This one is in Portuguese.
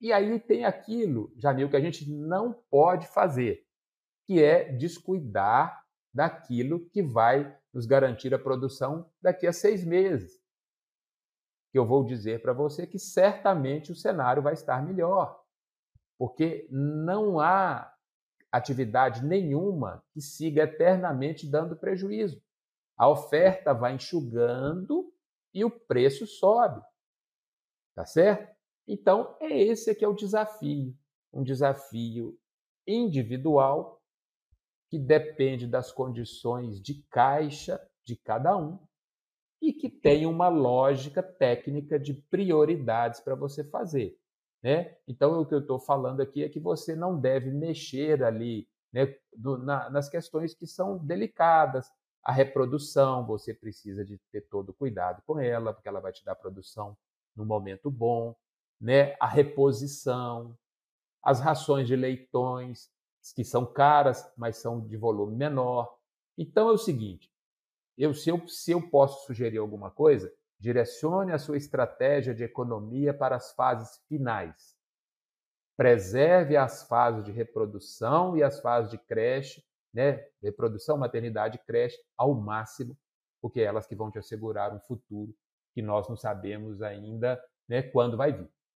E aí tem aquilo, Jamil, que a gente não pode fazer, que é descuidar daquilo que vai nos garantir a produção daqui a seis meses. Que eu vou dizer para você que certamente o cenário vai estar melhor, porque não há atividade nenhuma que siga eternamente dando prejuízo. A oferta vai enxugando e o preço sobe. Tá certo? Então, é esse que é o desafio, um desafio individual que depende das condições de caixa de cada um e que tem uma lógica técnica de prioridades para você fazer. Né? Então, o que eu estou falando aqui é que você não deve mexer ali né, do, na, nas questões que são delicadas. A reprodução, você precisa de ter todo cuidado com ela, porque ela vai te dar produção no momento bom, né? a reposição, as rações de leitões, que são caras, mas são de volume menor. Então é o seguinte: eu, se, eu, se eu posso sugerir alguma coisa, direcione a sua estratégia de economia para as fases finais. Preserve as fases de reprodução e as fases de creche, né? reprodução, maternidade e creche, ao máximo, porque é elas que vão te assegurar um futuro que nós não sabemos ainda né, quando vai vir.